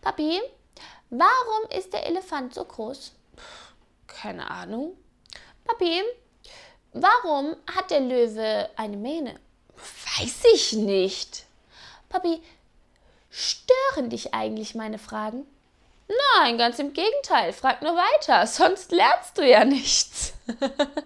Papi, warum ist der Elefant so groß? Keine Ahnung. Papi, warum hat der Löwe eine Mähne? Weiß ich nicht. Papi, stören dich eigentlich meine Fragen? Nein, ganz im Gegenteil. Frag nur weiter, sonst lernst du ja nichts.